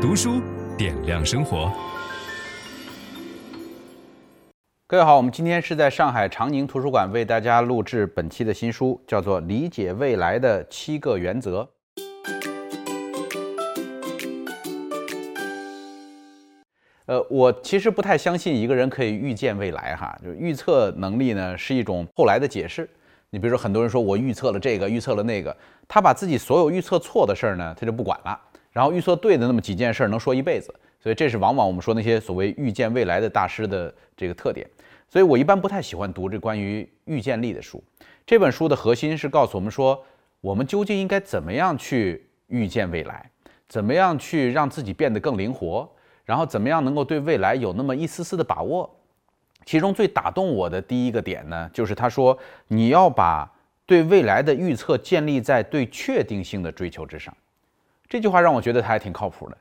读书点亮生活。各位好，我们今天是在上海长宁图书馆为大家录制本期的新书，叫做《理解未来的七个原则》。呃，我其实不太相信一个人可以预见未来哈，就预测能力呢是一种后来的解释。你比如说，很多人说我预测了这个，预测了那个，他把自己所有预测错的事儿呢，他就不管了，然后预测对的那么几件事儿能说一辈子，所以这是往往我们说那些所谓预见未来的大师的这个特点。所以我一般不太喜欢读这关于预见力的书。这本书的核心是告诉我们说，我们究竟应该怎么样去预见未来，怎么样去让自己变得更灵活，然后怎么样能够对未来有那么一丝丝的把握。其中最打动我的第一个点呢，就是他说你要把对未来的预测建立在对确定性的追求之上。这句话让我觉得他还挺靠谱的。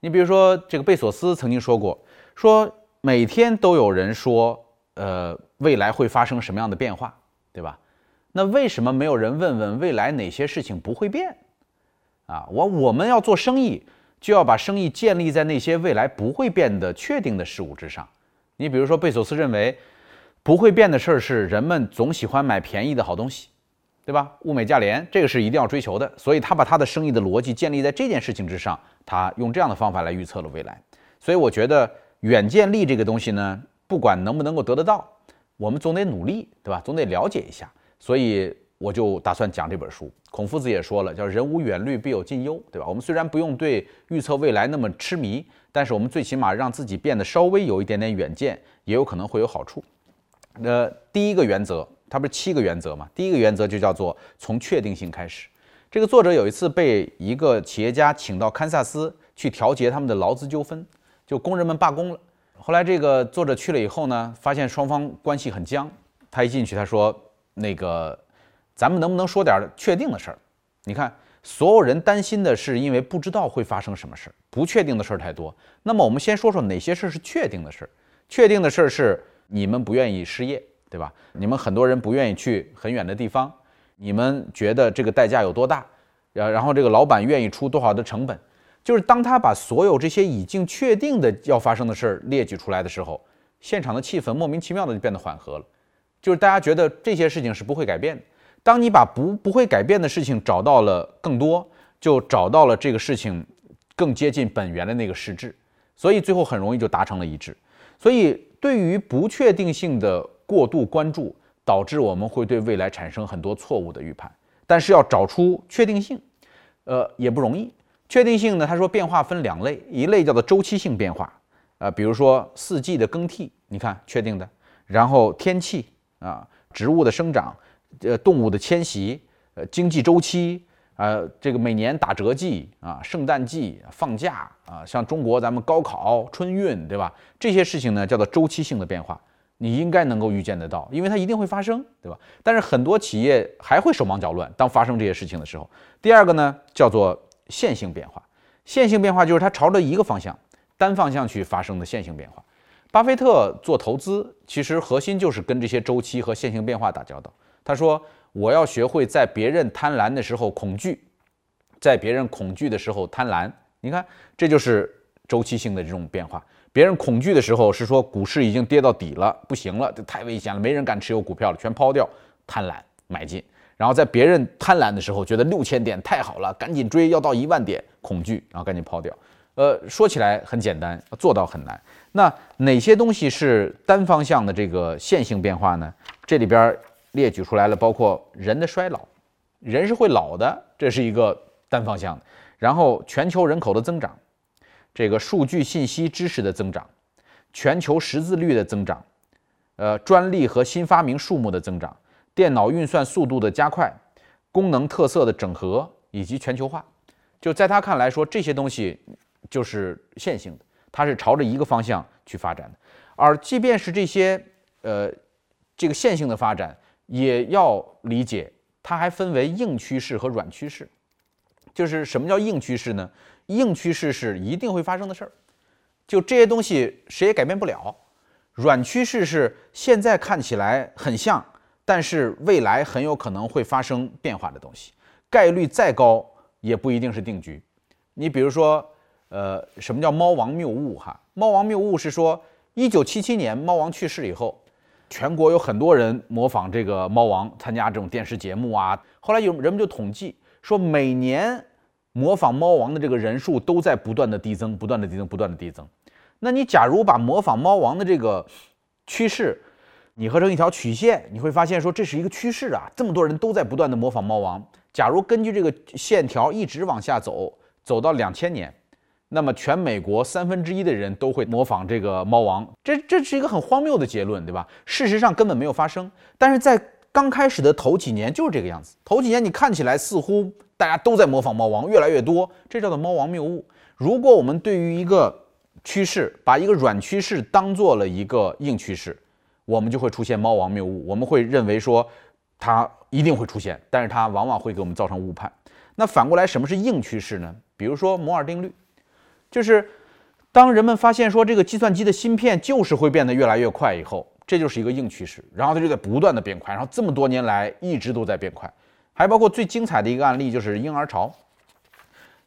你比如说，这个贝索斯曾经说过，说每天都有人说，呃，未来会发生什么样的变化，对吧？那为什么没有人问问未来哪些事情不会变？啊，我我们要做生意，就要把生意建立在那些未来不会变的确定的事物之上。你比如说，贝索斯认为不会变的事儿是人们总喜欢买便宜的好东西，对吧？物美价廉，这个是一定要追求的。所以他把他的生意的逻辑建立在这件事情之上，他用这样的方法来预测了未来。所以我觉得远见力这个东西呢，不管能不能够得得到，我们总得努力，对吧？总得了解一下。所以我就打算讲这本书。孔夫子也说了，叫“人无远虑，必有近忧”，对吧？我们虽然不用对预测未来那么痴迷。但是我们最起码让自己变得稍微有一点点远见，也有可能会有好处。那第一个原则，它不是七个原则吗？第一个原则就叫做从确定性开始。这个作者有一次被一个企业家请到堪萨斯去调节他们的劳资纠纷，就工人们罢工了。后来这个作者去了以后呢，发现双方关系很僵。他一进去，他说：“那个，咱们能不能说点确定的事儿？你看。”所有人担心的是，因为不知道会发生什么事儿，不确定的事儿太多。那么我们先说说哪些事儿是确定的事儿。确定的事儿是你们不愿意失业，对吧？你们很多人不愿意去很远的地方，你们觉得这个代价有多大？然然后这个老板愿意出多少的成本？就是当他把所有这些已经确定的要发生的事儿列举出来的时候，现场的气氛莫名其妙的就变得缓和了，就是大家觉得这些事情是不会改变的。当你把不不会改变的事情找到了更多，就找到了这个事情更接近本源的那个实质，所以最后很容易就达成了一致。所以对于不确定性的过度关注，导致我们会对未来产生很多错误的预判。但是要找出确定性，呃，也不容易。确定性呢，他说变化分两类，一类叫做周期性变化，啊、呃，比如说四季的更替，你看确定的，然后天气啊，植物的生长。呃，动物的迁徙，呃，经济周期，呃，这个每年打折季啊，圣诞季放假啊，像中国咱们高考、春运，对吧？这些事情呢，叫做周期性的变化，你应该能够预见得到，因为它一定会发生，对吧？但是很多企业还会手忙脚乱，当发生这些事情的时候。第二个呢，叫做线性变化，线性变化就是它朝着一个方向，单方向去发生的线性变化。巴菲特做投资，其实核心就是跟这些周期和线性变化打交道。他说：“我要学会在别人贪婪的时候恐惧，在别人恐惧的时候贪婪。你看，这就是周期性的这种变化。别人恐惧的时候是说股市已经跌到底了，不行了，这太危险了，没人敢持有股票了，全抛掉，贪婪买进。然后在别人贪婪的时候，觉得六千点太好了，赶紧追，要到一万点，恐惧，然后赶紧抛掉。呃，说起来很简单，做到很难。那哪些东西是单方向的这个线性变化呢？这里边。”列举出来了，包括人的衰老，人是会老的，这是一个单方向的。然后全球人口的增长，这个数据信息知识的增长，全球识字率的增长，呃，专利和新发明数目的增长，电脑运算速度的加快，功能特色的整合以及全球化，就在他看来说，这些东西就是线性的，它是朝着一个方向去发展的。而即便是这些，呃，这个线性的发展。也要理解，它还分为硬趋势和软趋势。就是什么叫硬趋势呢？硬趋势是一定会发生的事儿，就这些东西谁也改变不了。软趋势是现在看起来很像，但是未来很有可能会发生变化的东西，概率再高也不一定是定局。你比如说，呃，什么叫猫王谬误？哈，猫王谬误是说，一九七七年猫王去世以后，全国有很多人模仿这个猫王参加这种电视节目啊。后来有人们就统计说，每年模仿猫王的这个人数都在不断的递增，不断的递增，不断的递增。那你假如把模仿猫王的这个趋势，拟合成一条曲线，你会发现说这是一个趋势啊，这么多人都在不断的模仿猫王。假如根据这个线条一直往下走，走到两千年。那么，全美国三分之一的人都会模仿这个猫王，这这是一个很荒谬的结论，对吧？事实上根本没有发生。但是在刚开始的头几年就是这个样子，头几年你看起来似乎大家都在模仿猫王，越来越多，这叫做猫王谬误。如果我们对于一个趋势，把一个软趋势当做了一个硬趋势，我们就会出现猫王谬误。我们会认为说它一定会出现，但是它往往会给我们造成误判。那反过来，什么是硬趋势呢？比如说摩尔定律。就是当人们发现说这个计算机的芯片就是会变得越来越快以后，这就是一个硬趋势，然后它就在不断的变快，然后这么多年来一直都在变快。还包括最精彩的一个案例就是婴儿潮。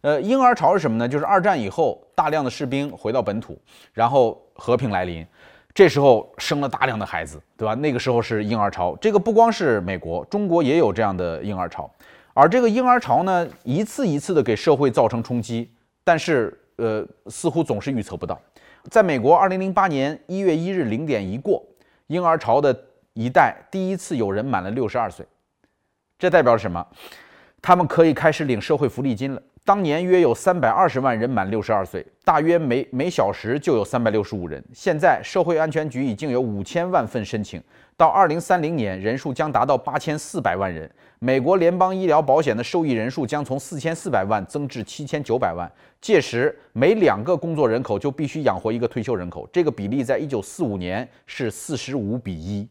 呃，婴儿潮是什么呢？就是二战以后大量的士兵回到本土，然后和平来临，这时候生了大量的孩子，对吧？那个时候是婴儿潮。这个不光是美国，中国也有这样的婴儿潮。而这个婴儿潮呢，一次一次的给社会造成冲击，但是。呃，似乎总是预测不到。在美国，二零零八年一月一日零点一过，婴儿潮的一代第一次有人满了六十二岁，这代表什么？他们可以开始领社会福利金了。当年约有三百二十万人满六十二岁，大约每每小时就有三百六十五人。现在，社会安全局已经有五千万份申请。到二零三零年，人数将达到八千四百万人。美国联邦医疗保险的受益人数将从四千四百万增至七千九百万。届时，每两个工作人口就必须养活一个退休人口。这个比例在一九四五年是四十五比一。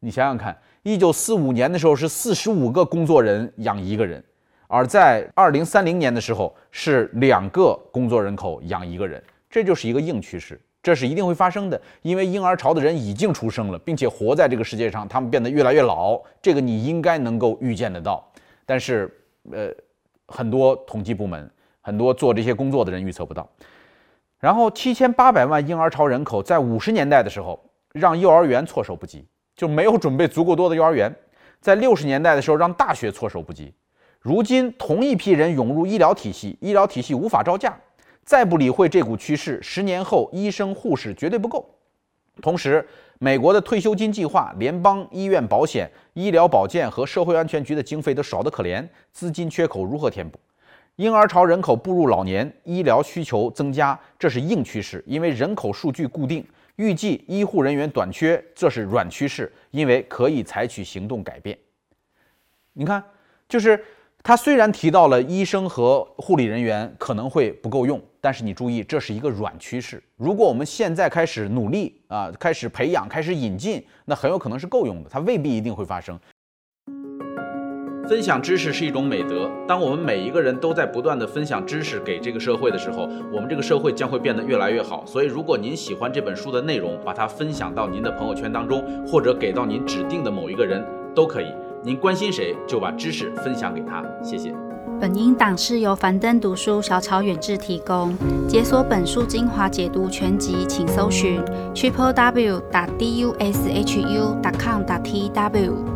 你想想看，一九四五年的时候是四十五个工作人养一个人，而在二零三零年的时候是两个工作人口养一个人。这就是一个硬趋势。这是一定会发生的，因为婴儿潮的人已经出生了，并且活在这个世界上，他们变得越来越老，这个你应该能够预见得到。但是，呃，很多统计部门、很多做这些工作的人预测不到。然后，七千八百万婴儿潮人口在五十年代的时候，让幼儿园措手不及，就没有准备足够多的幼儿园。在六十年代的时候，让大学措手不及。如今，同一批人涌入医疗体系，医疗体系无法招架。再不理会这股趋势，十年后医生护士绝对不够。同时，美国的退休金计划、联邦医院保险、医疗保健和社会安全局的经费都少得可怜，资金缺口如何填补？婴儿潮人口步入老年，医疗需求增加，这是硬趋势，因为人口数据固定；预计医护人员短缺，这是软趋势，因为可以采取行动改变。你看，就是。他虽然提到了医生和护理人员可能会不够用，但是你注意，这是一个软趋势。如果我们现在开始努力啊，开始培养，开始引进，那很有可能是够用的。它未必一定会发生。分享知识是一种美德。当我们每一个人都在不断地分享知识给这个社会的时候，我们这个社会将会变得越来越好。所以，如果您喜欢这本书的内容，把它分享到您的朋友圈当中，或者给到您指定的某一个人，都可以。您关心谁，就把知识分享给他。谢谢。本音档是由樊登读书小草远志提供。解锁本书精华解读全集，请搜寻 triple w 打 d u s h u 打 com 打 t w。